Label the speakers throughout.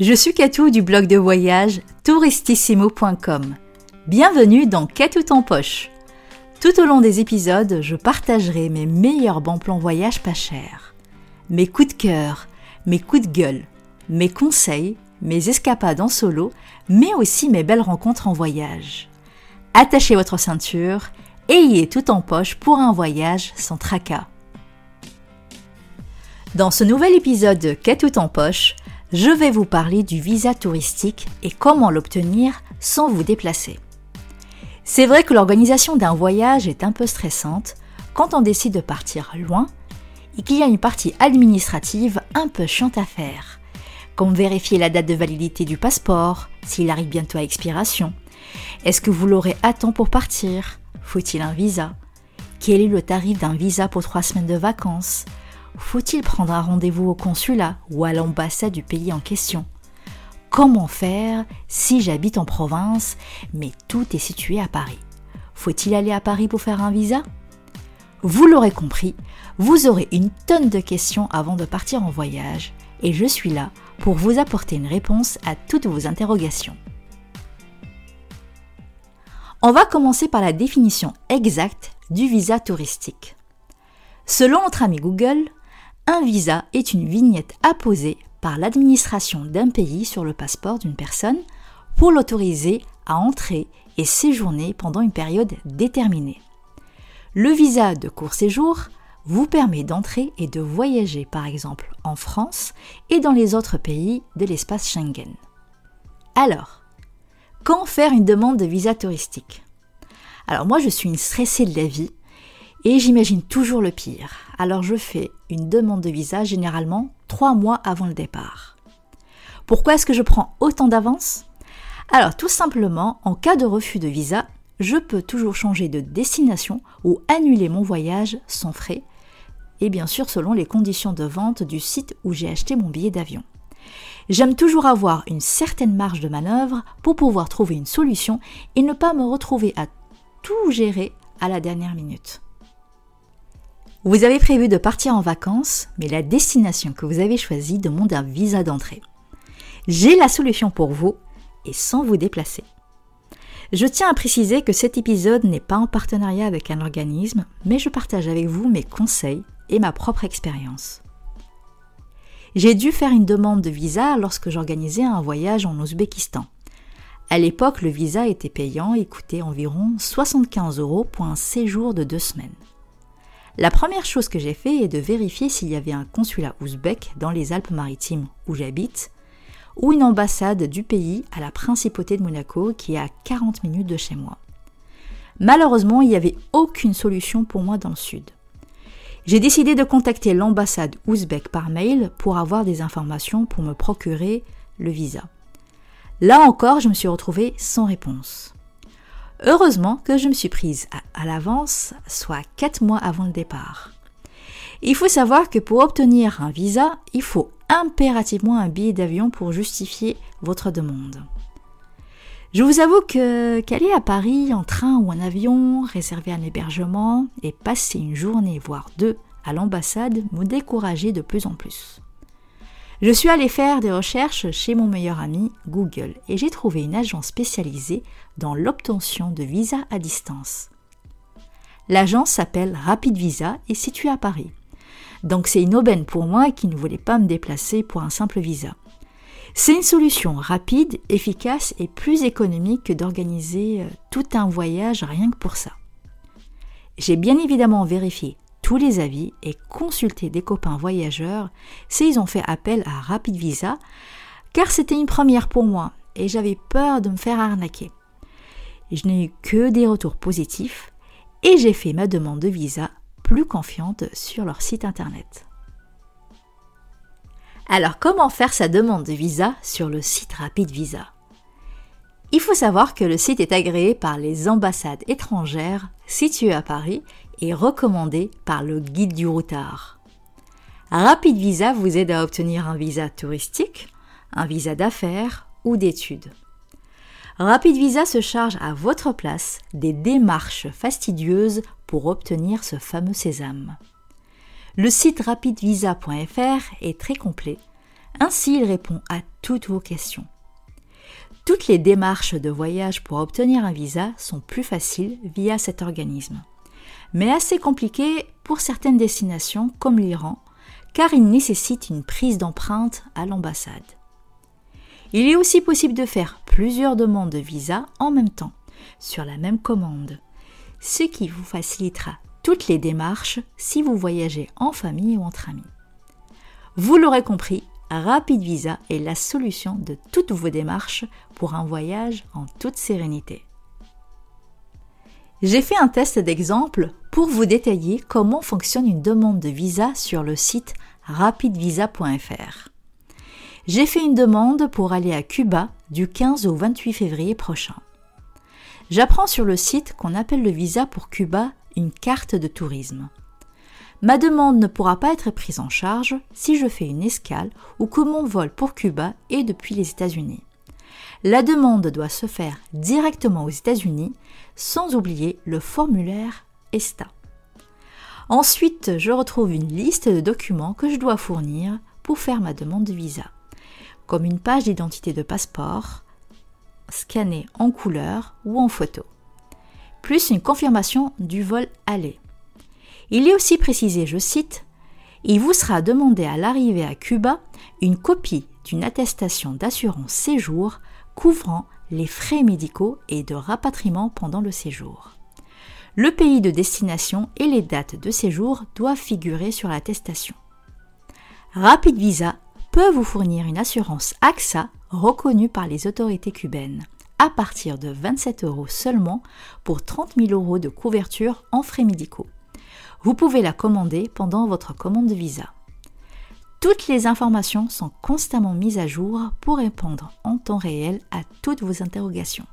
Speaker 1: Je suis Katou du blog de voyage touristissimo.com. Bienvenue dans Katou en poche. Tout au long des épisodes, je partagerai mes meilleurs bons plans voyage pas chers, mes coups de cœur, mes coups de gueule, mes conseils, mes escapades en solo, mais aussi mes belles rencontres en voyage. Attachez votre ceinture, ayez tout en poche pour un voyage sans tracas. Dans ce nouvel épisode de tout en poche, je vais vous parler du visa touristique et comment l'obtenir sans vous déplacer. C'est vrai que l'organisation d'un voyage est un peu stressante quand on décide de partir loin et qu'il y a une partie administrative un peu chiante à faire, comme vérifier la date de validité du passeport, s'il arrive bientôt à expiration. Est-ce que vous l'aurez à temps pour partir? Faut-il un visa? Quel est le tarif d'un visa pour trois semaines de vacances? Faut-il prendre un rendez-vous au consulat ou à l'ambassade du pays en question? Comment faire si j'habite en province mais tout est situé à Paris? Faut-il aller à Paris pour faire un visa? Vous l'aurez compris, vous aurez une tonne de questions avant de partir en voyage et je suis là pour vous apporter une réponse à toutes vos interrogations. On va commencer par la définition exacte du visa touristique. Selon notre ami Google, un visa est une vignette apposée par l'administration d'un pays sur le passeport d'une personne pour l'autoriser à entrer et séjourner pendant une période déterminée. Le visa de court séjour vous permet d'entrer et de voyager par exemple en France et dans les autres pays de l'espace Schengen. Alors, quand faire une demande de visa touristique? Alors moi je suis une stressée de la vie et j'imagine toujours le pire. Alors je fais une demande de visa généralement trois mois avant le départ. Pourquoi est-ce que je prends autant d'avance? Alors tout simplement, en cas de refus de visa, je peux toujours changer de destination ou annuler mon voyage sans frais, et bien sûr selon les conditions de vente du site où j'ai acheté mon billet d'avion. J'aime toujours avoir une certaine marge de manœuvre pour pouvoir trouver une solution et ne pas me retrouver à tout gérer à la dernière minute. Vous avez prévu de partir en vacances, mais la destination que vous avez choisie demande un visa d'entrée. J'ai la solution pour vous et sans vous déplacer. Je tiens à préciser que cet épisode n'est pas en partenariat avec un organisme, mais je partage avec vous mes conseils et ma propre expérience. J'ai dû faire une demande de visa lorsque j'organisais un voyage en Ouzbékistan. À l'époque, le visa était payant et coûtait environ 75 euros pour un séjour de deux semaines. La première chose que j'ai fait est de vérifier s'il y avait un consulat ouzbek dans les Alpes-Maritimes où j'habite, ou une ambassade du pays à la principauté de Monaco qui est à 40 minutes de chez moi. Malheureusement, il n'y avait aucune solution pour moi dans le sud. J'ai décidé de contacter l'ambassade ouzbek par mail pour avoir des informations pour me procurer le visa. Là encore, je me suis retrouvée sans réponse. Heureusement que je me suis prise à, l'avance, soit 4 mois avant le départ. Il faut savoir que pour obtenir un visa, il faut impérativement un billet d'avion pour justifier votre demande. Je vous avoue que qu'aller à Paris en train ou en avion, réserver un hébergement et passer une journée voire deux à l'ambassade me décourageait de plus en plus. Je suis allée faire des recherches chez mon meilleur ami Google et j'ai trouvé une agence spécialisée dans l'obtention de visas à distance. L'agence s'appelle Rapid Visa et est située à Paris. Donc c'est une aubaine pour moi qui ne voulait pas me déplacer pour un simple visa. C'est une solution rapide, efficace et plus économique que d'organiser euh, tout un voyage rien que pour ça. J'ai bien évidemment vérifié les avis et consulter des copains voyageurs s'ils ont fait appel à Rapid Visa, car c'était une première pour moi et j'avais peur de me faire arnaquer. Je n'ai eu que des retours positifs et j'ai fait ma demande de visa plus confiante sur leur site internet. Alors comment faire sa demande de visa sur le site Rapid Visa? Il faut savoir que le site est agréé par les ambassades étrangères situées à Paris est recommandé par le guide du routard. Rapid Visa vous aide à obtenir un visa touristique, un visa d'affaires ou d'études. Rapid Visa se charge à votre place des démarches fastidieuses pour obtenir ce fameux sésame. Le site rapidvisa.fr est très complet, Ainsi, il répond à toutes vos questions. Toutes les démarches de voyage pour obtenir un visa sont plus faciles via cet organisme, mais assez compliquées pour certaines destinations comme l'Iran, car il nécessite une prise d'empreinte à l'ambassade. Il est aussi possible de faire plusieurs demandes de visa en même temps, sur la même commande, ce qui vous facilitera toutes les démarches si vous voyagez en famille ou entre amis. Vous l'aurez compris, Rapid Visa est la solution de toutes vos démarches pour un voyage en toute sérénité. J'ai fait un test d'exemple pour vous détailler comment fonctionne une demande de visa sur le site rapidvisa.fr. J'ai fait une demande pour aller à Cuba du 15 au 28 février prochain. J'apprends sur le site qu'on appelle le visa pour Cuba une carte de tourisme ma demande ne pourra pas être prise en charge si je fais une escale ou que mon vol pour Cuba est depuis les États-Unis. La demande doit se faire directement aux États-Unis, sans oublier le formulaire ESTA. Ensuite, je retrouve une liste de documents que je dois fournir pour faire ma demande de visa, comme une page d'identité de passeport, scannée en couleur ou en photo, plus une confirmation du vol aller. Il est aussi précisé, je cite, Il vous sera demandé à l'arrivée à Cuba une copie d'une attestation d'assurance séjour couvrant les frais médicaux et de rapatriement pendant le séjour. Le pays de destination et les dates de séjour doivent figurer sur l'attestation. Rapid Visa peut vous fournir une assurance AXA reconnue par les autorités cubaines à partir de 27 euros seulement pour 30 000 euros de couverture en frais médicaux. Vous pouvez la commander pendant votre commande de visa. Toutes les informations sont constamment mises à jour pour répondre en temps réel à toutes vos interrogations.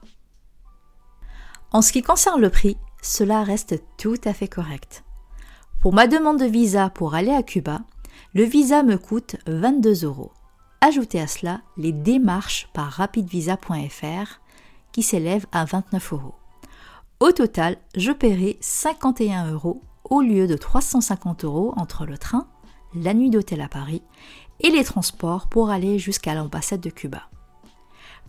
Speaker 1: En ce qui concerne le prix, cela reste tout à fait correct. Pour ma demande de visa pour aller à Cuba, le visa me coûte 22 euros. Ajoutez à cela les démarches par rapidvisa.fr qui s'élèvent à 29 euros. Au total, je paierai 51 euros au lieu de 350 euros entre le train, la nuit d'hôtel à Paris et les transports pour aller jusqu'à l'ambassade de Cuba.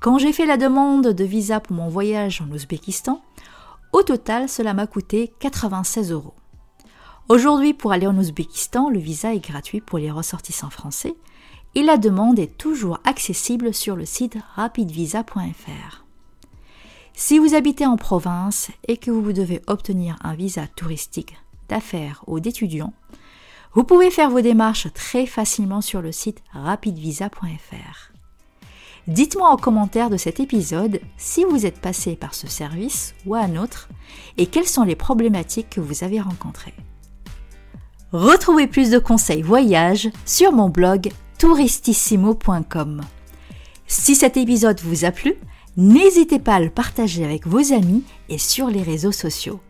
Speaker 1: Quand j'ai fait la demande de visa pour mon voyage en Ouzbékistan, au total cela m'a coûté 96 euros. Aujourd'hui, pour aller en Ouzbékistan, le visa est gratuit pour les ressortissants français et la demande est toujours accessible sur le site rapidvisa.fr. Si vous habitez en province et que vous devez obtenir un visa touristique d'affaires ou d'étudiants, vous pouvez faire vos démarches très facilement sur le site rapidvisa.fr. Dites-moi en commentaire de cet épisode si vous êtes passé par ce service ou un autre et quelles sont les problématiques que vous avez rencontrées. Retrouvez plus de conseils voyage sur mon blog touristissimo.com. Si cet épisode vous a plu, n'hésitez pas à le partager avec vos amis et sur les réseaux sociaux.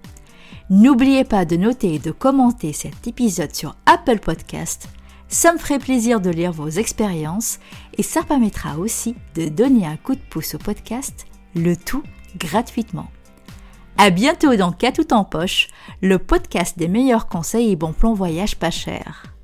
Speaker 1: N'oubliez pas de noter et de commenter cet épisode sur Apple Podcast. Ça me ferait plaisir de lire vos expériences et ça permettra aussi de donner un coup de pouce au podcast, le tout gratuitement. À bientôt dans Cas tout en poche, le podcast des meilleurs conseils et bons plans voyage pas cher.